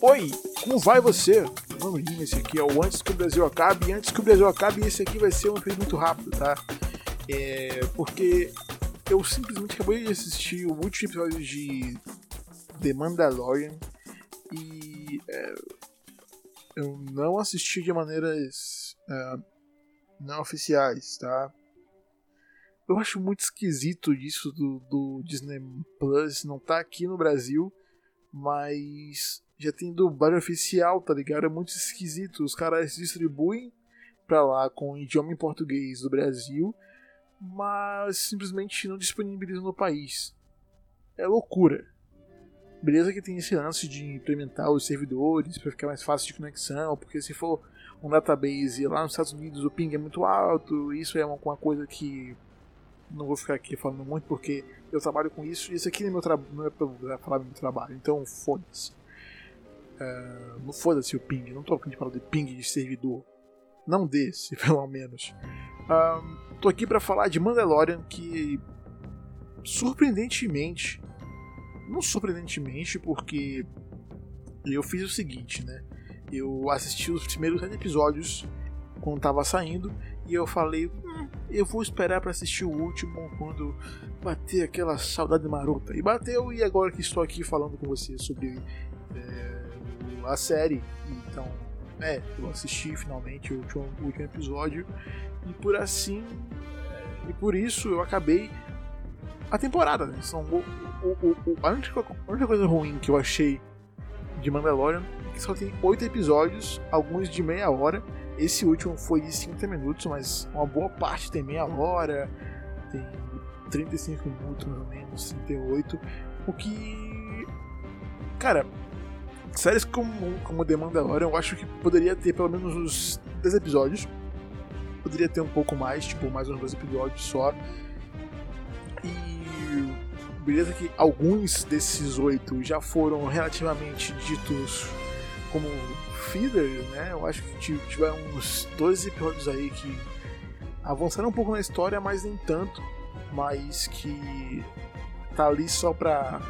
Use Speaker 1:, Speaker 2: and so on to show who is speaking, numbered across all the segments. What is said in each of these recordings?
Speaker 1: Oi, como vai você? Nome é esse aqui é o Antes que o Brasil Acabe. E antes que o Brasil acabe, esse aqui vai ser um vídeo muito rápido, tá? É, porque eu simplesmente acabei de assistir o último episódio de The Mandalorian e é, eu não assisti de maneiras é, não oficiais, tá? Eu acho muito esquisito isso do, do Disney Plus não tá aqui no Brasil, mas já tem dublagem oficial, tá ligado? É muito esquisito. Os caras distribuem pra lá com o idioma em português do Brasil, mas simplesmente não disponibilizam no país. É loucura. Beleza que tem esse lance de implementar os servidores para ficar mais fácil de conexão, porque se for um database lá nos Estados Unidos o ping é muito alto, isso é uma, coisa que não vou ficar aqui falando muito porque eu trabalho com isso e isso aqui é, meu não é pra falar do meu trabalho, então foda-se. Uh, não foda-se o ping, não tô aqui falando de ping de servidor. Não desse, pelo menos. Uh, tô aqui para falar de Mandalorian que surpreendentemente, não surpreendentemente porque eu fiz o seguinte, né? Eu assisti os primeiros episódios quando tava saindo e eu falei, hum, eu vou esperar para assistir o último quando bater aquela saudade marota. E bateu, e agora que estou aqui falando com você sobre é, a série, então, é, eu assisti finalmente o último, o último episódio, e por assim, é, e por isso eu acabei a temporada. Né? São, o, o, o, a, única, a única coisa ruim que eu achei de Mandalorian é que só tem oito episódios, alguns de meia hora esse último foi de 50 minutos, mas uma boa parte tem meia hora, tem 35 minutos mais ou menos, 38. O que. Cara, séries como, como The Mandalorian eu acho que poderia ter pelo menos uns 10 episódios. Poderia ter um pouco mais, tipo, mais uns dois episódios só. E. Beleza que alguns desses oito já foram relativamente ditos como filler, né? Eu acho que tiveram uns dois episódios aí que avançaram um pouco na história, mas nem tanto, mas que tá ali só pra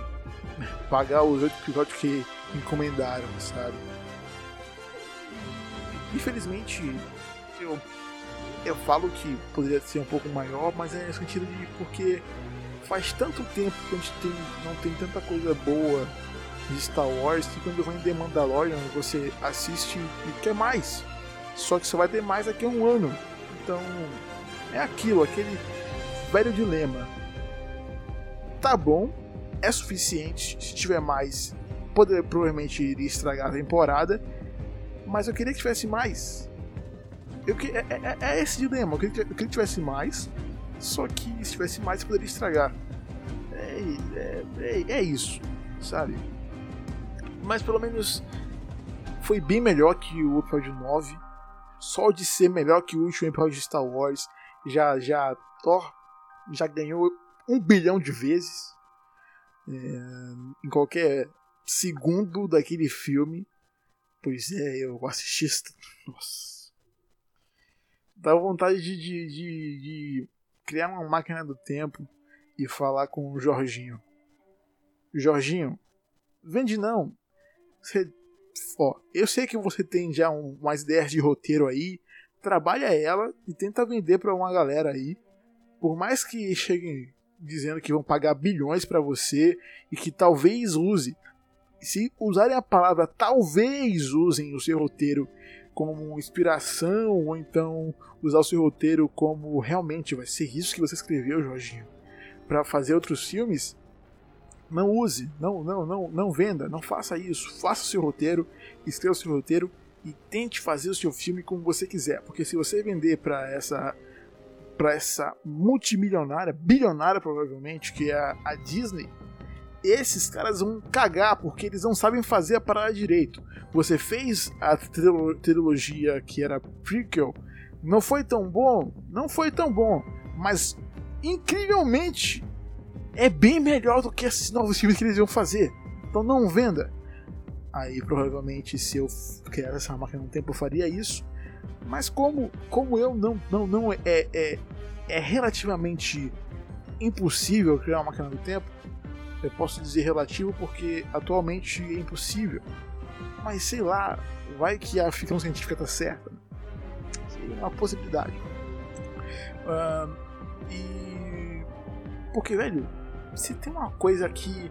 Speaker 1: pagar os oito episódios que encomendaram, sabe? Infelizmente, eu eu falo que poderia ser um pouco maior, mas é no sentido de porque faz tanto tempo que a gente tem, não tem tanta coisa boa de Star Wars que quando vem The Mandalorian você assiste e quer mais. Só que você vai ter mais daqui a um ano. Então é aquilo, aquele velho dilema. Tá bom, é suficiente. Se tiver mais, poder, provavelmente iria estragar a temporada. Mas eu queria que tivesse mais. Eu, é, é, é, esse dilema. Eu queria, eu queria que tivesse mais. Só que se tivesse mais, poderia estragar. É, é, é, é isso, sabe? mas pelo menos foi bem melhor que o episódio 9. Só de ser melhor que o último episódio de Star Wars, já, já Thor já ganhou um bilhão de vezes em qualquer segundo daquele filme. Pois é, eu assisti. Nossa. Dá vontade de, de, de, de criar uma máquina do tempo e falar com o Jorginho. Jorginho, vende não. Você, ó, eu sei que você tem já um, umas ideias de roteiro aí, trabalha ela e tenta vender para uma galera aí. Por mais que cheguem dizendo que vão pagar bilhões para você e que talvez use, se usarem a palavra talvez usem o seu roteiro como inspiração ou então usar o seu roteiro como realmente vai ser isso que você escreveu, Jorginho, para fazer outros filmes, não use, não, não, não, não venda, não faça isso. Faça o seu roteiro, escreva o seu roteiro e tente fazer o seu filme como você quiser, porque se você vender para essa para essa multimilionária, bilionária provavelmente, que é a, Disney, esses caras vão cagar porque eles não sabem fazer a parada direito. Você fez a trilogia que era prequel, não foi tão bom, não foi tão bom, mas incrivelmente é bem melhor do que esses novos filmes que eles iam fazer. Então não venda. Aí provavelmente se eu criasse essa máquina no tempo eu faria isso. Mas como, como eu não, não, não é, é, é relativamente impossível criar uma máquina do tempo, eu posso dizer relativo porque atualmente é impossível. Mas sei lá, vai que a ficção científica tá certa. Seria uma possibilidade. Uh, e. Porque, velho, se tem uma coisa que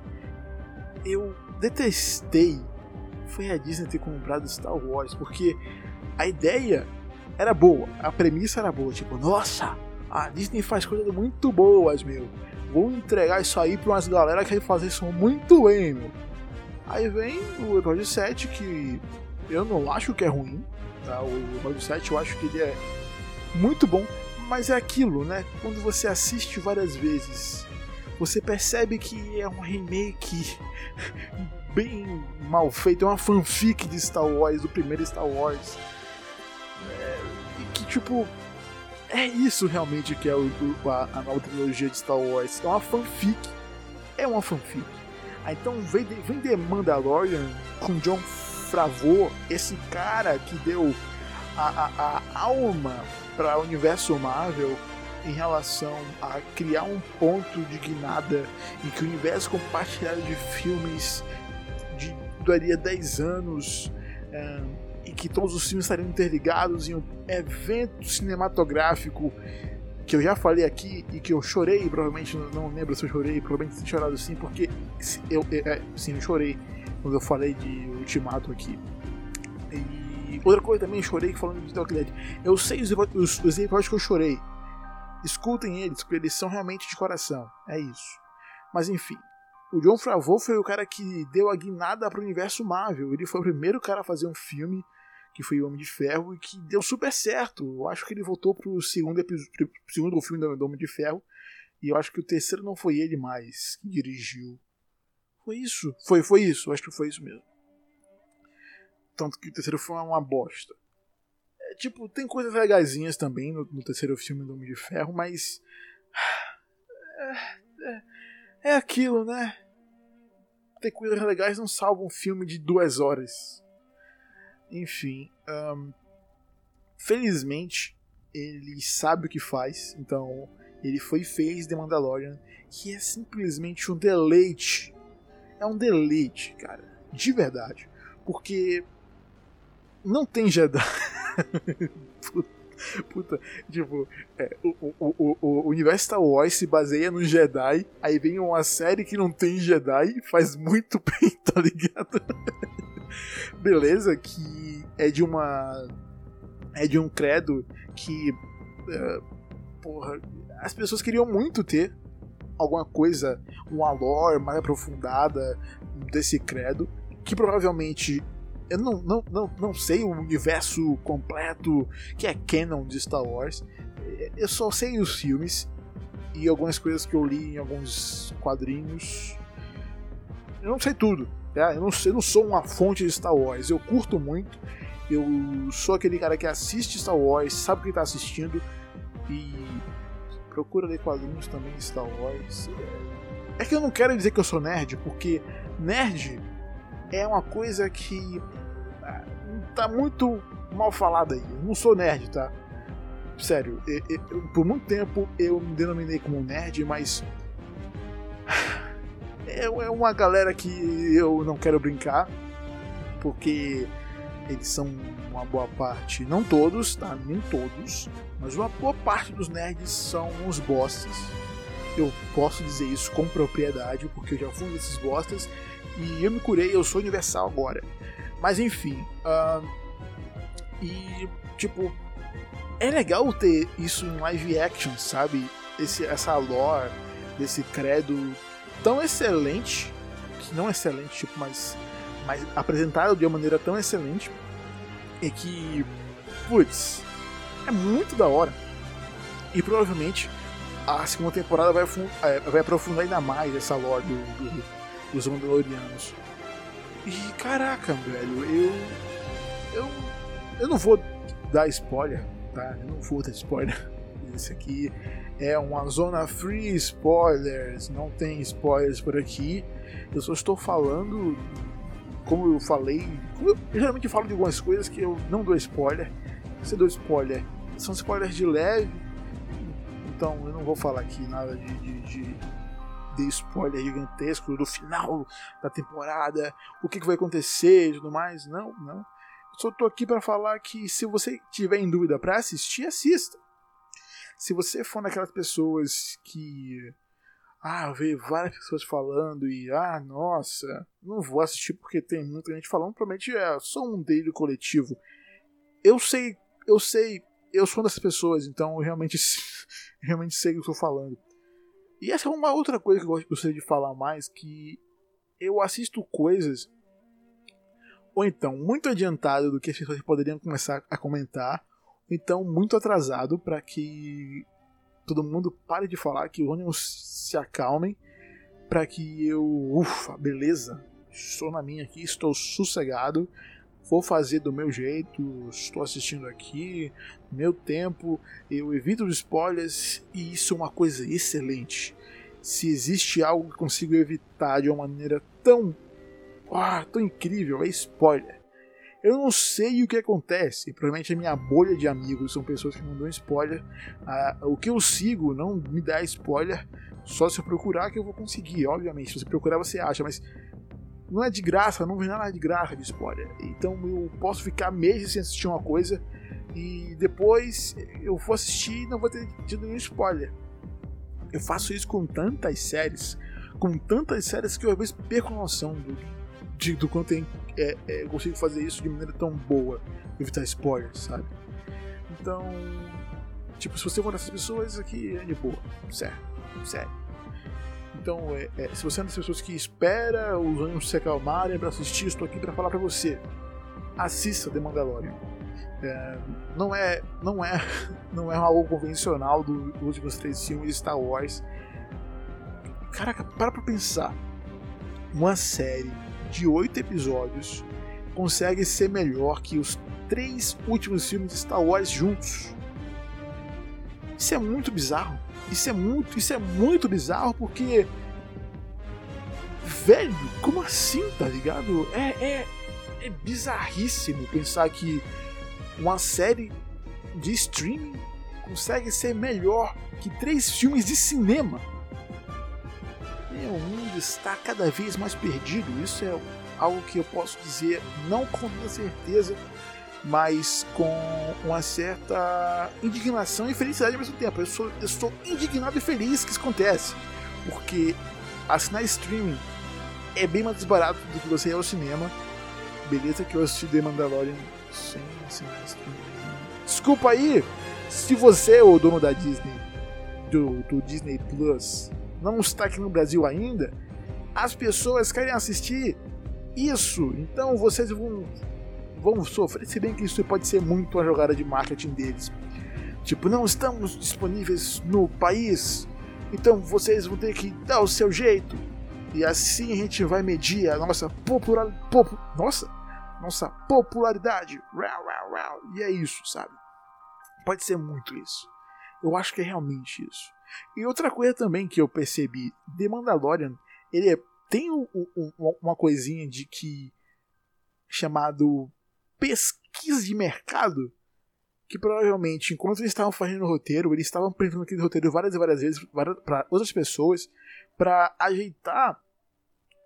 Speaker 1: eu detestei foi a Disney ter comprado Star Wars, porque a ideia era boa, a premissa era boa, tipo, nossa, a Disney faz coisas muito boas, meu. Vou entregar isso aí pra umas galera que fazer isso muito bem, meu. Aí vem o episódio 7, que eu não acho que é ruim, tá? O episódio 7 eu acho que ele é muito bom, mas é aquilo, né? Quando você assiste várias vezes, você percebe que é um remake bem mal feito, é uma fanfic de Star Wars, do primeiro Star Wars. É, que tipo. É isso realmente que é o, a, a, nova trilogia de Star Wars. É uma fanfic. É uma fanfic. Ah, então vem vem Mandalorian com John Favreau, esse cara que deu a, a, a alma para o universo Marvel em relação a criar um ponto de guinada em que o universo compartilhado de filmes de, duraria 10 anos é, e que todos os filmes estariam interligados em um evento cinematográfico que eu já falei aqui e que eu chorei, provavelmente não lembro se eu chorei, provavelmente tenho chorado sim, porque eu, é, sim, eu chorei quando eu falei de Ultimato aqui. E outra coisa também, chorei falando de Talk Dead. Eu sei os, os episódios que eu chorei, Escutem eles, porque eles são realmente de coração. É isso. Mas enfim, o John Favreau foi o cara que deu a guinada para o universo Marvel. Ele foi o primeiro cara a fazer um filme que foi o Homem de Ferro e que deu super certo. Eu acho que ele voltou pro segundo episódio, segundo filme do Homem de Ferro e eu acho que o terceiro não foi ele mais que dirigiu. Foi isso? Foi, foi isso. Eu acho que foi isso mesmo. Tanto que o terceiro foi uma bosta tipo, tem coisas legaisinhas também no, no, terceiro filme do Homem de Ferro, mas. É, é, é aquilo, né? Ter coisas legais não salva um filme de duas horas. Enfim. Um, felizmente, ele sabe o que faz, então ele foi e fez The Mandalorian, que é simplesmente um deleite. É um deleite, cara. De verdade. Porque não tem Jedi. Puta, tipo, é, o, o, o, o, universo Star Wars se baseia no Jedi, aí vem uma série que não tem Jedi, faz muito bem, tá ligado? Beleza, que é de uma. É de um credo que. É, porra, as pessoas queriam muito ter alguma coisa, uma lore mais aprofundada desse credo, que provavelmente eu não, não, não, não sei o universo completo que é canon de Star Wars. Eu só sei os filmes e algumas coisas que eu li em alguns quadrinhos. Eu não sei tudo. Tá? Eu, não, eu não sou uma fonte de Star Wars. Eu curto muito. Eu sou aquele cara que assiste Star Wars, sabe o que está assistindo e procura ler quadrinhos também de Star Wars. É que eu não quero dizer que eu sou nerd, porque nerd é uma coisa que tá muito mal falada aí. Eu não sou nerd, tá? Sério, eu, eu, por muito tempo eu me denominei como nerd, mas. É, uma galera que eu não quero brincar, porque eles são uma boa parte, não todos, tá? Nem todos, mas uma boa parte dos nerds são uns bostas. Eu posso dizer isso com propriedade, porque eu já fui desses bostas e eu me curei, eu sou universal agora. Mas enfim. Uh, e, tipo, é legal ter isso em live action, sabe? Esse, essa lore desse credo tão excelente. Que não excelente, tipo, mas, mas apresentado de uma maneira tão excelente. E que, putz, é muito da hora. E provavelmente a segunda temporada vai, é, vai aprofundar ainda mais essa lore do, do dos Mandalorianos. E caraca, velho, eu. Eu. Eu não vou dar spoiler, tá? Eu não vou dar spoiler. Esse aqui é uma zona free spoilers, não tem spoilers por aqui. Eu só estou falando, como eu falei, como eu geralmente falo de algumas coisas que eu não dou spoiler. Eu dou spoiler, são spoilers de leve, então eu não vou falar aqui nada de, de, de dê spoiler gigantesco do final da temporada, o que, que vai acontecer e tudo mais. Não, não. Só tô aqui para falar que se você tiver em dúvida para assistir, assista. Se você for daquelas pessoas que ah, vê várias pessoas falando e ah, nossa, não vou assistir porque tem muita gente falando, provavelmente é só um dele coletivo. Eu sei, eu sei, eu sou uma dessas pessoas, então eu realmente, realmente sei o que eu estou falando. E essa é uma outra coisa que eu gostaria de falar mais, que eu assisto coisas ou então muito adiantado do que as pessoas poderiam começar a comentar, ou então muito atrasado para que todo mundo pare de falar, que os ônibus se acalmem, para que eu, ufa, beleza, estou na minha aqui, estou sossegado, vou fazer do meu jeito, estou assistindo aqui, meu tempo, eu evito os spoilers e isso é uma coisa excelente. Se existe algo que consigo evitar de uma maneira tão, ah, tão incrível, é spoiler. Eu não sei o que acontece. Provavelmente a minha bolha de amigos são pessoas que não dão spoiler. Ah, o que eu sigo não me dá spoiler. Só se eu procurar que eu vou conseguir, obviamente. Se você procurar, você acha, mas não é de graça, não vem nada de graça de spoiler. Então eu posso ficar meses sem assistir uma coisa e depois eu vou assistir e não vou ter tido nenhum spoiler. Eu faço isso com tantas séries, com tantas séries que eu às vezes perco noção do, de, do quanto é, é, é, eu consigo fazer isso de maneira tão boa, evitar spoilers, sabe? Então, tipo, se você é uma dessas pessoas, aqui é de boa, sério, sério. Então, é, é, se você é uma das pessoas que espera os ânimos se acalmarem para assistir, estou aqui para falar para você. Assista The Mandalorian. É, não é não é não é algo convencional dos últimos três filmes de Star Wars. Caraca, para pra pensar. Uma série de oito episódios consegue ser melhor que os três últimos filmes de Star Wars juntos. Isso é muito bizarro. Isso é muito, isso é muito bizarro porque velho, como assim, tá ligado? É, é, é bizarríssimo pensar que uma série de streaming consegue ser melhor que três filmes de cinema o mundo está cada vez mais perdido. Isso é algo que eu posso dizer não com toda certeza, mas com uma certa indignação e felicidade ao mesmo tempo. Eu, sou, eu estou indignado e feliz que isso acontece, porque assinar streaming é bem mais barato do que você ir ao cinema. Beleza que eu assisti The Mandalorian sem assinar streaming. Desculpa aí se você o dono da Disney, do, do Disney Plus, não está aqui no Brasil ainda, as pessoas querem assistir isso. Então vocês vão, vão sofrer. Se bem que isso pode ser muito uma jogada de marketing deles. Tipo, não estamos disponíveis no país, então vocês vão ter que dar o seu jeito. E assim a gente vai medir a nossa popularidade. Pop, nossa! Nossa popularidade. E é isso, sabe? Pode ser muito isso. Eu acho que é realmente isso. E outra coisa também que eu percebi, The Mandalorian, ele é, tem um, um, uma coisinha de que chamado pesquisa de mercado, que provavelmente, enquanto eles estavam fazendo o roteiro, eles estavam apresentando aquele roteiro várias e várias vezes para outras pessoas, para ajeitar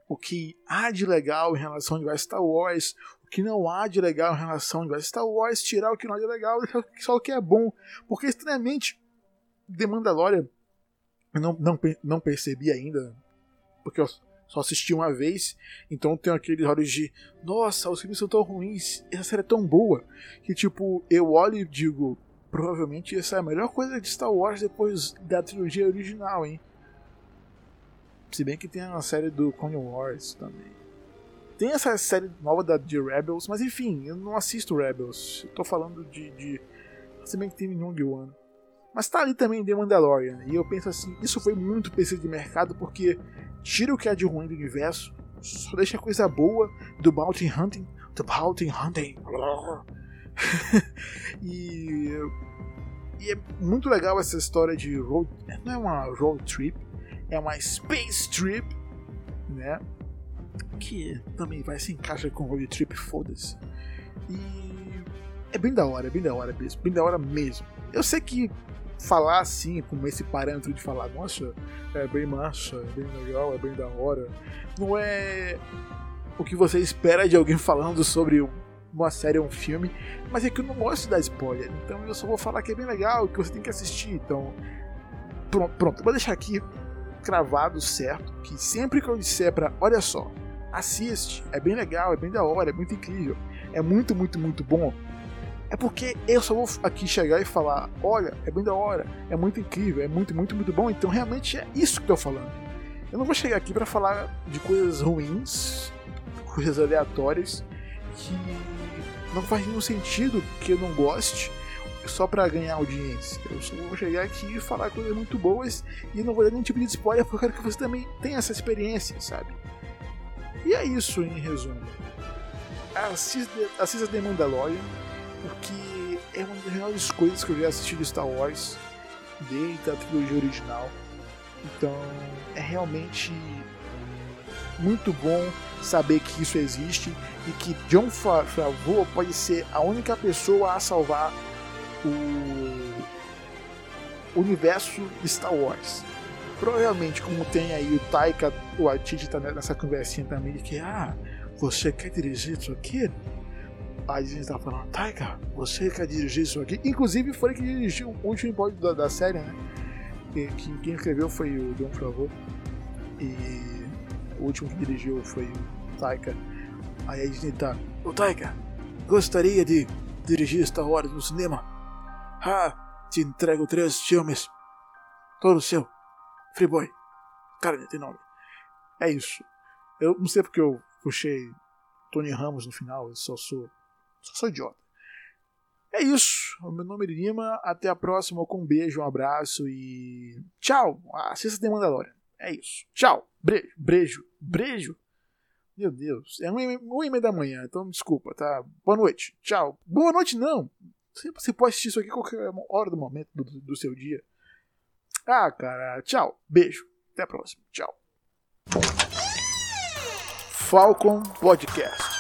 Speaker 1: o que há de legal em relação ao Star Wars, o que não há de legal em relação ao Star Wars, tirar o que não há de legal e só o que é bom. Porque, estranhamente, The Mandalorian eu não, não, não percebi ainda, porque eu só assisti uma vez, então tem aqueles olhos de nossa, os filmes são tão ruins, essa série é tão boa, que tipo, eu olho e digo, provavelmente essa é a melhor coisa de Star Wars depois da trilogia original, hein? Se bem que tem a série do Clone Wars também. Tem essa série nova da de Rebels, mas enfim, eu não assisto Rebels. Eu tô falando de. de... Se bem que tem Young One. Mas tá ali também The Mandalorian. E eu penso assim, isso foi muito pesquisa de mercado porque tira o que é de ruim do universo, só deixa coisa boa do Bounty Hunting. Do Bounty Hunting. e, e é muito legal essa história de road. Não é uma road trip, é uma space trip, né? Que também vai se encaixa com road trip, foda-se. E é bem da hora, é bem da hora mesmo, bem da hora mesmo. Eu sei que falar assim, com esse parâmetro de falar, nossa, é bem massa, é bem legal, é bem da hora, não é o que você espera de alguém falando sobre uma série ou um filme, mas é que eu não gosto de dar spoiler, então eu só vou falar que é bem legal, que você tem que assistir, então pronto, pronto, vou deixar aqui cravado certo, que sempre que eu disser para, olha só, assiste, é bem legal, é bem da hora, é muito incrível, é muito, muito, muito bom, é porque eu só vou aqui chegar e falar: olha, é bem da hora, é muito incrível, é muito, muito, muito bom. Então realmente é isso que eu tô falando. Eu não vou chegar aqui para falar de coisas ruins, coisas aleatórias que não faz nenhum sentido que eu não goste só para ganhar audiência. Eu só vou chegar aqui e falar coisas muito boas e não vou dar nenhum tipo de spoiler porque eu quero que você também tenha essa experiência, sabe? E é isso em resumo. Assista, assista The Mandalorian porque é uma das melhores coisas que eu já assisti de Star Wars desde a trilogia original. Então é realmente muito bom saber que isso existe e que John Favreau pode ser a única pessoa a salvar o universo Star Wars. Provavelmente, como tem aí o Taika, o Atiti tá nessa conversinha também de que, ah, você quer dirigir isso aqui? A Disney estava falando, Taika, você quer dirigir isso aqui? Inclusive foi que dirigiu o último episódio da, da série, né? E, que, quem escreveu foi o Don Favreau. E o último que dirigiu foi o Taika. Aí a Disney tá, ô Taika, gostaria de dirigir Star Wars no cinema? Ah, te entrego três filmes. Todo seu. Freeboy. Cara, tem nome. É isso. Eu não sei porque eu puxei Tony Ramos no final, eu só sou só sou idiota. É isso. O meu nome é Lima. Até a próxima. Com um beijo, um abraço e. Tchau. Assista The Mandalorian. É isso. Tchau. Brejo. Brejo. Brejo. Meu Deus. É uma e meia da manhã, então desculpa, tá? Boa noite. Tchau. Boa noite, não. Você pode assistir isso aqui qualquer hora do momento do, do seu dia. Ah, cara. Tchau. Beijo. Até a próxima. Tchau. Falcon Podcast.